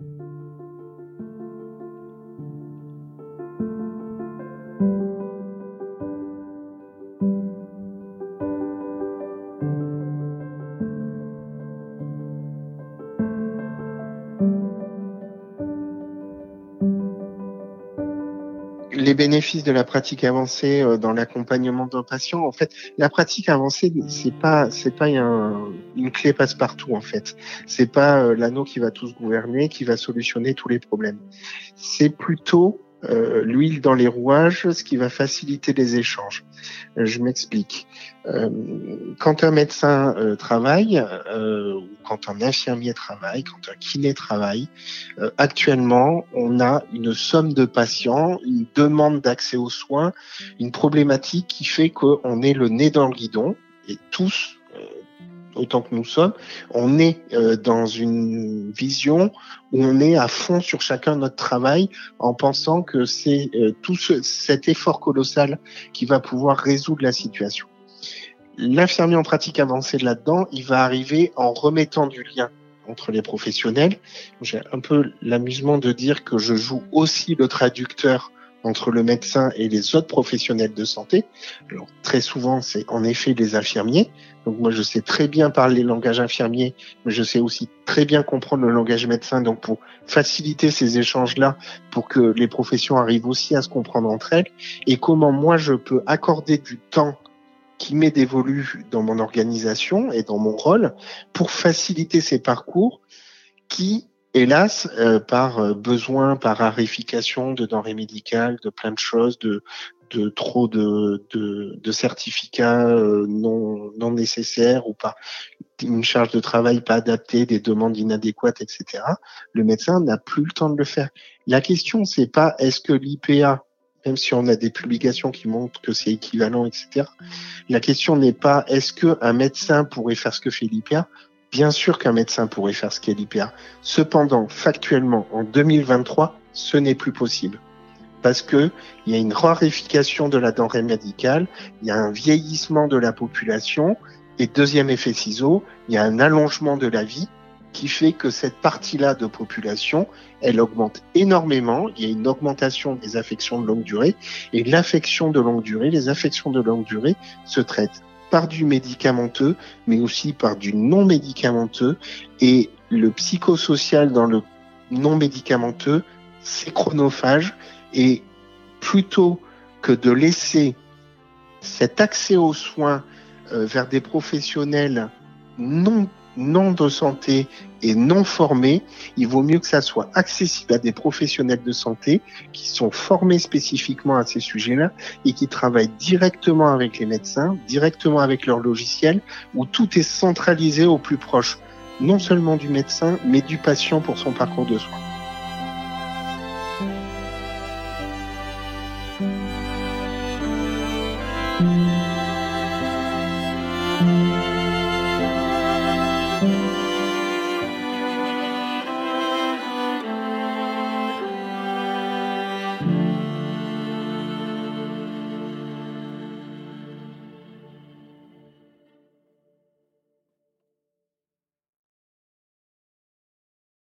thank you les bénéfices de la pratique avancée euh, dans l'accompagnement d'un patient, en fait, la pratique avancée, c'est pas, c'est pas une clé passe-partout, en fait. C'est pas euh, l'anneau qui va tous gouverner, qui va solutionner tous les problèmes. C'est plutôt euh, l'huile dans les rouages, ce qui va faciliter les échanges. Euh, je m'explique. Euh, quand un médecin travaille, ou quand un infirmier travaille, quand un kiné travaille, actuellement, on a une somme de patients, une demande d'accès aux soins, une problématique qui fait qu'on est le nez dans le guidon, et tous autant que nous sommes, on est euh, dans une vision où on est à fond sur chacun notre travail en pensant que c'est euh, tout cet effort colossal qui va pouvoir résoudre la situation. L'infirmier en pratique avancée là-dedans, il va arriver en remettant du lien entre les professionnels. J'ai un peu l'amusement de dire que je joue aussi le traducteur entre le médecin et les autres professionnels de santé. Alors, très souvent, c'est en effet les infirmiers. Donc moi, je sais très bien parler le langage infirmier, mais je sais aussi très bien comprendre le langage médecin. Donc pour faciliter ces échanges-là, pour que les professions arrivent aussi à se comprendre entre elles, et comment moi je peux accorder du temps qui m'est dévolu dans mon organisation et dans mon rôle pour faciliter ces parcours qui hélas, euh, par euh, besoin, par rarification de denrées médicales, de plein de choses, de, de trop de, de, certificats euh, non, non nécessaires ou pas une charge de travail pas adaptée, des demandes inadéquates, etc. Le médecin n'a plus le temps de le faire. La question, c'est pas est-ce que l'IPA, même si on a des publications qui montrent que c'est équivalent, etc. La question n'est pas est-ce que un médecin pourrait faire ce que fait l'IPA. Bien sûr qu'un médecin pourrait faire ce qu'est l'IPA. Cependant, factuellement, en 2023, ce n'est plus possible. Parce que il y a une raréfication de la denrée médicale, il y a un vieillissement de la population, et deuxième effet ciseau, il y a un allongement de la vie qui fait que cette partie-là de population, elle augmente énormément. Il y a une augmentation des affections de longue durée. Et l'affection de longue durée, les affections de longue durée se traitent par du médicamenteux, mais aussi par du non médicamenteux. Et le psychosocial dans le non médicamenteux, c'est chronophage. Et plutôt que de laisser cet accès aux soins euh, vers des professionnels non non de santé et non formés, il vaut mieux que ça soit accessible à des professionnels de santé qui sont formés spécifiquement à ces sujets-là et qui travaillent directement avec les médecins, directement avec leur logiciel, où tout est centralisé au plus proche, non seulement du médecin, mais du patient pour son parcours de soins.